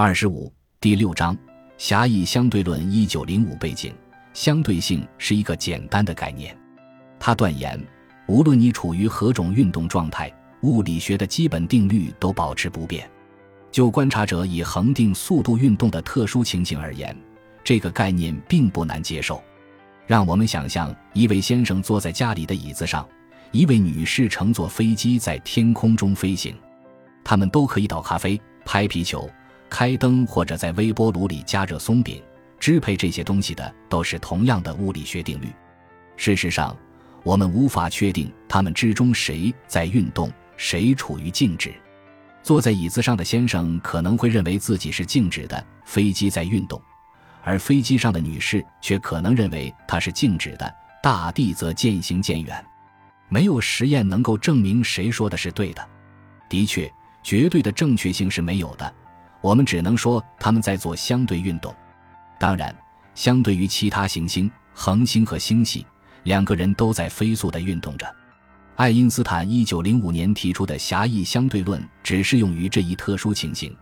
二十五第六章狭义相对论一九零五背景相对性是一个简单的概念，他断言，无论你处于何种运动状态，物理学的基本定律都保持不变。就观察者以恒定速度运动的特殊情形而言，这个概念并不难接受。让我们想象一位先生坐在家里的椅子上，一位女士乘坐飞机在天空中飞行，他们都可以倒咖啡、拍皮球。开灯或者在微波炉里加热松饼，支配这些东西的都是同样的物理学定律。事实上，我们无法确定他们之中谁在运动，谁处于静止。坐在椅子上的先生可能会认为自己是静止的，飞机在运动；而飞机上的女士却可能认为她是静止的，大地则渐行渐远。没有实验能够证明谁说的是对的。的确，绝对的正确性是没有的。我们只能说他们在做相对运动。当然，相对于其他行星、恒星和星系，两个人都在飞速地运动着。爱因斯坦1905年提出的狭义相对论只适用于这一特殊情形：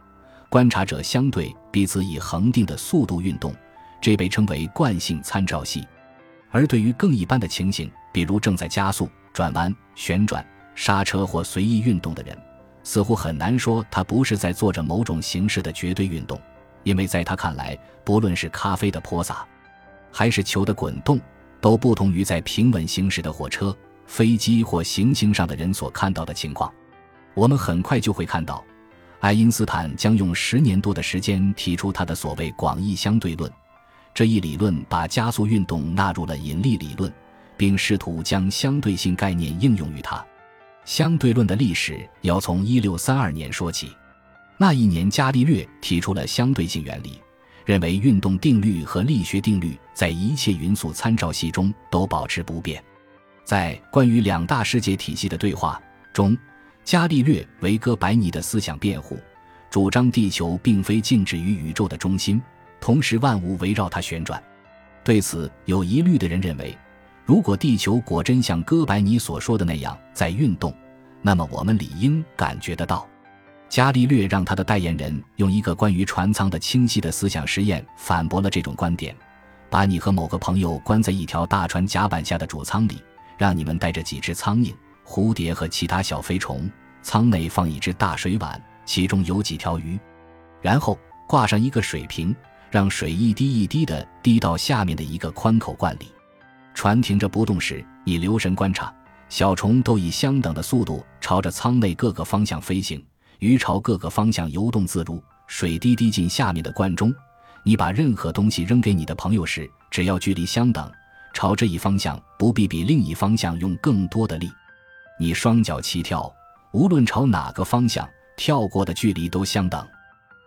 观察者相对彼此以恒定的速度运动，这被称为惯性参照系。而对于更一般的情形，比如正在加速、转弯、旋转、刹车或随意运动的人。似乎很难说他不是在做着某种形式的绝对运动，因为在他看来，不论是咖啡的泼洒，还是球的滚动，都不同于在平稳行驶的火车、飞机或行星上的人所看到的情况。我们很快就会看到，爱因斯坦将用十年多的时间提出他的所谓广义相对论。这一理论把加速运动纳入了引力理论，并试图将相对性概念应用于它。相对论的历史要从一六三二年说起，那一年伽利略提出了相对性原理，认为运动定律和力学定律在一切匀速参照系中都保持不变。在关于两大世界体系的对话中，伽利略为哥白尼的思想辩护，主张地球并非静止于宇宙的中心，同时万物围绕它旋转。对此有疑虑的人认为。如果地球果真像哥白尼所说的那样在运动，那么我们理应感觉得到。伽利略让他的代言人用一个关于船舱的清晰的思想实验反驳了这种观点：把你和某个朋友关在一条大船甲板下的主舱里，让你们带着几只苍蝇、蝴蝶和其他小飞虫，舱内放一只大水碗，其中有几条鱼，然后挂上一个水瓶，让水一滴一滴地滴到下面的一个宽口罐里。船停着不动时，你留神观察，小虫都以相等的速度朝着舱内各个方向飞行，鱼朝各个方向游动自如。水滴滴进下面的罐中，你把任何东西扔给你的朋友时，只要距离相等，朝这一方向不必比另一方向用更多的力。你双脚齐跳，无论朝哪个方向跳过的距离都相等。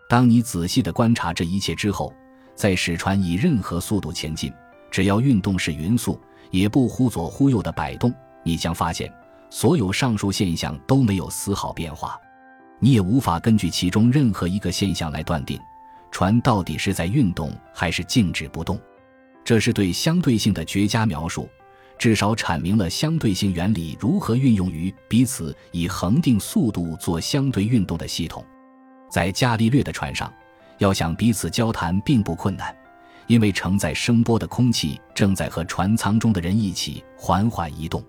当你仔细地观察这一切之后，再使船以任何速度前进。只要运动是匀速，也不忽左忽右的摆动，你将发现所有上述现象都没有丝毫变化。你也无法根据其中任何一个现象来断定船到底是在运动还是静止不动。这是对相对性的绝佳描述，至少阐明了相对性原理如何运用于彼此以恒定速度做相对运动的系统。在伽利略的船上，要想彼此交谈并不困难。因为承载声波的空气正在和船舱中的人一起缓缓移动。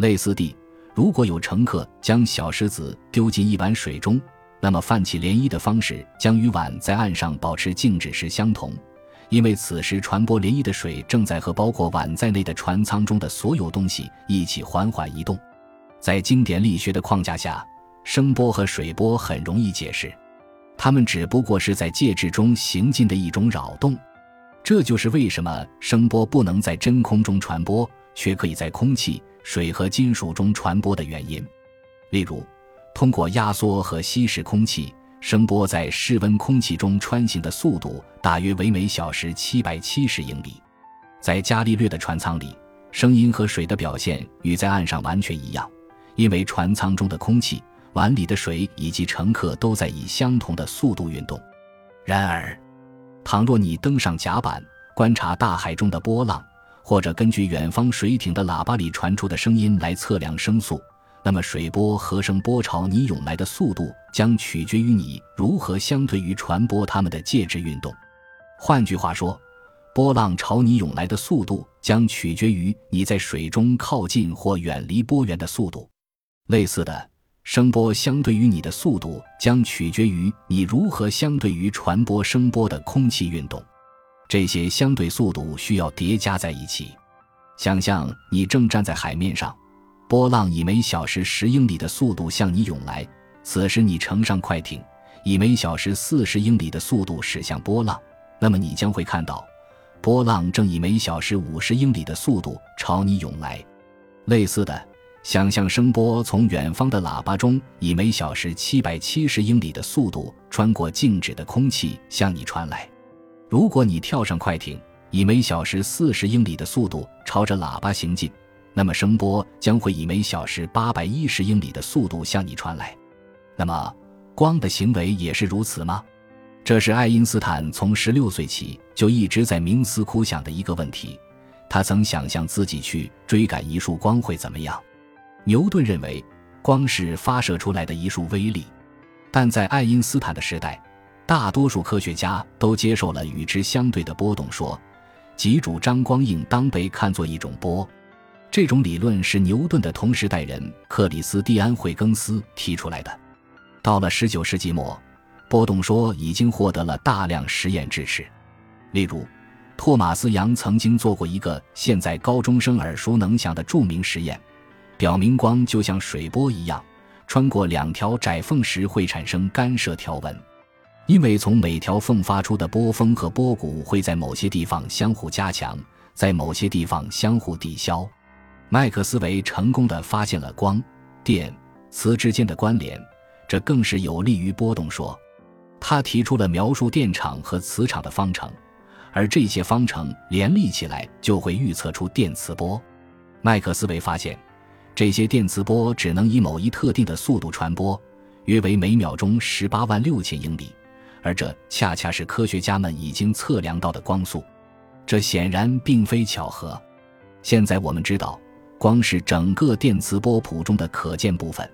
类似地，如果有乘客将小石子丢进一碗水中，那么泛起涟漪的方式将与碗在岸上保持静止时相同。因为此时传播涟漪的水正在和包括碗在内的船舱中的所有东西一起缓缓移动。在经典力学的框架下，声波和水波很容易解释，它们只不过是在介质中行进的一种扰动。这就是为什么声波不能在真空中传播，却可以在空气、水和金属中传播的原因。例如，通过压缩和稀释空气，声波在室温空气中穿行的速度大约为每小时七百七十英里。在伽利略的船舱里，声音和水的表现与在岸上完全一样，因为船舱中的空气、碗里的水以及乘客都在以相同的速度运动。然而，倘若你登上甲板，观察大海中的波浪，或者根据远方水艇的喇叭里传出的声音来测量声速，那么水波和声波朝你涌来的速度将取决于你如何相对于传播它们的介质运动。换句话说，波浪朝你涌来的速度将取决于你在水中靠近或远离波源的速度。类似的，声波相对于你的速度将取决于你如何相对于传播声波的空气运动。这些相对速度需要叠加在一起。想象你正站在海面上。波浪以每小时十英里的速度向你涌来，此时你乘上快艇，以每小时四十英里的速度驶向波浪，那么你将会看到，波浪正以每小时五十英里的速度朝你涌来。类似的，想象声波从远方的喇叭中以每小时七百七十英里的速度穿过静止的空气向你传来。如果你跳上快艇，以每小时四十英里的速度朝着喇叭行进。那么声波将会以每小时八百一十英里的速度向你传来。那么光的行为也是如此吗？这是爱因斯坦从十六岁起就一直在冥思苦想的一个问题。他曾想象自己去追赶一束光会怎么样。牛顿认为光是发射出来的一束微粒，但在爱因斯坦的时代，大多数科学家都接受了与之相对的波动说，即主张光应当被看作一种波。这种理论是牛顿的同时代人克里斯蒂安·惠更斯提出来的。到了19世纪末，波动说已经获得了大量实验支持。例如，托马斯·杨曾经做过一个现在高中生耳熟能详的著名实验，表明光就像水波一样，穿过两条窄缝时会产生干涉条纹，因为从每条缝发出的波峰和波谷会在某些地方相互加强，在某些地方相互抵消。麦克斯韦成功的发现了光、电、磁之间的关联，这更是有利于波动说。他提出了描述电场和磁场的方程，而这些方程联立起来就会预测出电磁波。麦克斯韦发现，这些电磁波只能以某一特定的速度传播，约为每秒钟十八万六千英里，而这恰恰是科学家们已经测量到的光速。这显然并非巧合。现在我们知道。光是整个电磁波谱中的可见部分。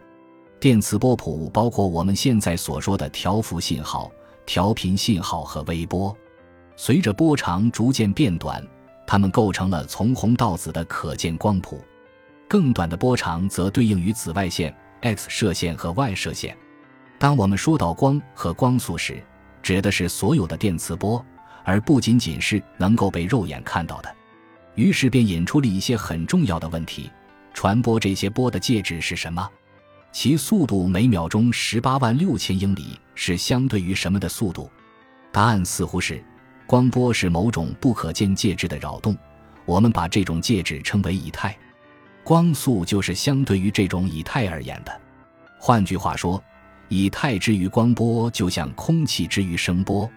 电磁波谱包括我们现在所说的调幅信号、调频信号和微波。随着波长逐渐变短，它们构成了从红到紫的可见光谱。更短的波长则对应于紫外线、X 射线和 Y 射线。当我们说到光和光速时，指的是所有的电磁波，而不仅仅是能够被肉眼看到的。于是便引出了一些很重要的问题：传播这些波的介质是什么？其速度每秒钟十八万六千英里是相对于什么的速度？答案似乎是，光波是某种不可见介质的扰动，我们把这种介质称为以太。光速就是相对于这种以太而言的。换句话说，以太之于光波就像空气之于声波。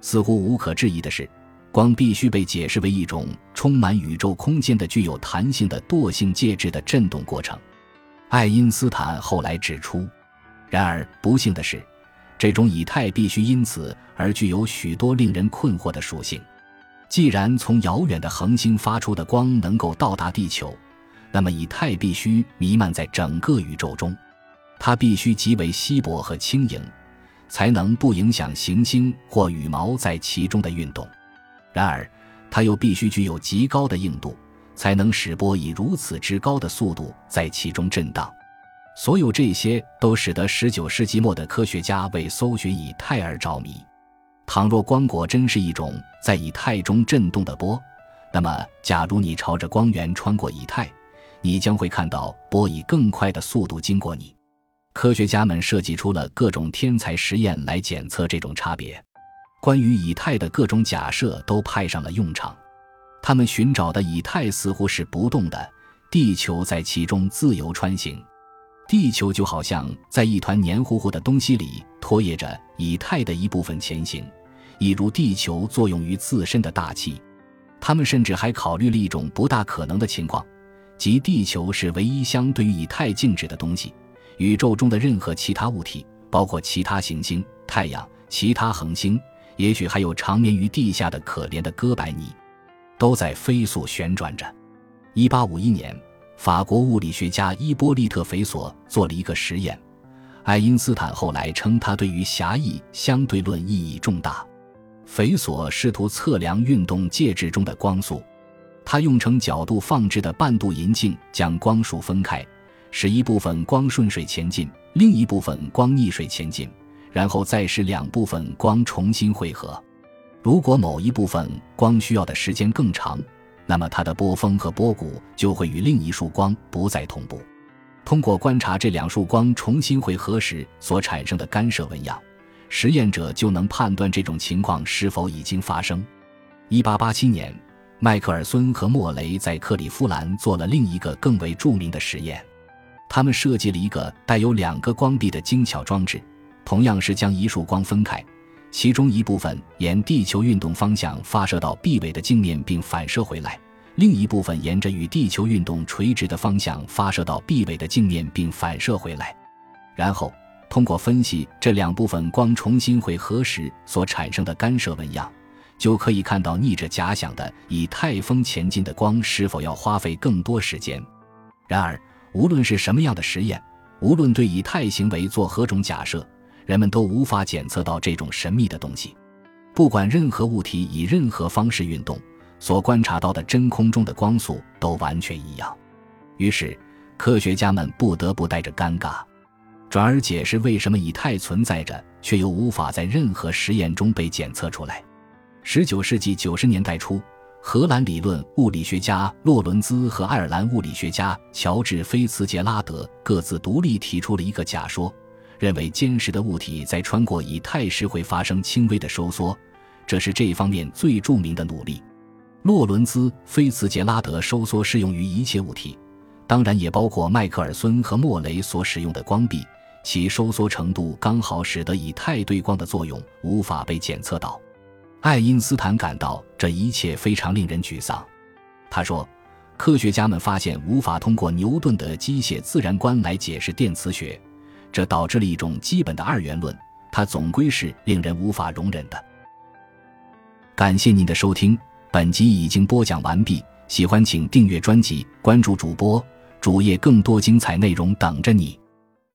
似乎无可置疑的是。光必须被解释为一种充满宇宙空间的、具有弹性的惰性介质的振动过程。爱因斯坦后来指出，然而不幸的是，这种以太必须因此而具有许多令人困惑的属性。既然从遥远的恒星发出的光能够到达地球，那么以太必须弥漫在整个宇宙中，它必须极为稀薄和轻盈，才能不影响行星或羽毛在其中的运动。然而，它又必须具有极高的硬度，才能使波以如此之高的速度在其中震荡。所有这些都使得19世纪末的科学家为搜寻以太而着迷。倘若光果真是一种在以太中震动的波，那么，假如你朝着光源穿过以太，你将会看到波以更快的速度经过你。科学家们设计出了各种天才实验来检测这种差别。关于以太的各种假设都派上了用场，他们寻找的以太似乎是不动的，地球在其中自由穿行。地球就好像在一团黏糊糊的东西里拖曳着以太的一部分前行，一如地球作用于自身的大气。他们甚至还考虑了一种不大可能的情况，即地球是唯一相对于以太静止的东西，宇宙中的任何其他物体，包括其他行星、太阳、其他恒星。也许还有长眠于地下的可怜的哥白尼，都在飞速旋转着。一八五一年，法国物理学家伊波利特·斐索做了一个实验，爱因斯坦后来称他对于狭义相对论意义重大。斐索试图测量运动介质中的光速，他用成角度放置的半度银镜将光束分开，使一部分光顺水前进，另一部分光逆水前进，然后再使两部分光重新汇合。如果某一部分光需要的时间更长，那么它的波峰和波谷就会与另一束光不再同步。通过观察这两束光重新汇合时所产生的干涉纹样，实验者就能判断这种情况是否已经发生。1887年，迈克尔孙和莫雷在克利夫兰做了另一个更为著名的实验，他们设计了一个带有两个光壁的精巧装置，同样是将一束光分开。其中一部分沿地球运动方向发射到壁尾的镜面并反射回来，另一部分沿着与地球运动垂直的方向发射到壁尾的镜面并反射回来。然后通过分析这两部分光重新汇合时所产生的干涉纹样，就可以看到逆着假想的以太风前进的光是否要花费更多时间。然而，无论是什么样的实验，无论对以太行为做何种假设。人们都无法检测到这种神秘的东西。不管任何物体以任何方式运动，所观察到的真空中的光速都完全一样。于是，科学家们不得不带着尴尬，转而解释为什么以太存在着，却又无法在任何实验中被检测出来。十九世纪九十年代初，荷兰理论物理学家洛伦兹和爱尔兰物理学家乔治·菲茨杰拉德各自独立提出了一个假说。认为坚实的物体在穿过以太时会发生轻微的收缩，这是这一方面最著名的努力。洛伦兹·菲茨杰拉德收缩适用于一切物体，当然也包括迈克尔孙和莫雷所使用的光壁，其收缩程度刚好使得以太对光的作用无法被检测到。爱因斯坦感到这一切非常令人沮丧。他说：“科学家们发现无法通过牛顿的机械自然观来解释电磁学。”这导致了一种基本的二元论，它总归是令人无法容忍的。感谢您的收听，本集已经播讲完毕。喜欢请订阅专辑，关注主播主页，更多精彩内容等着你。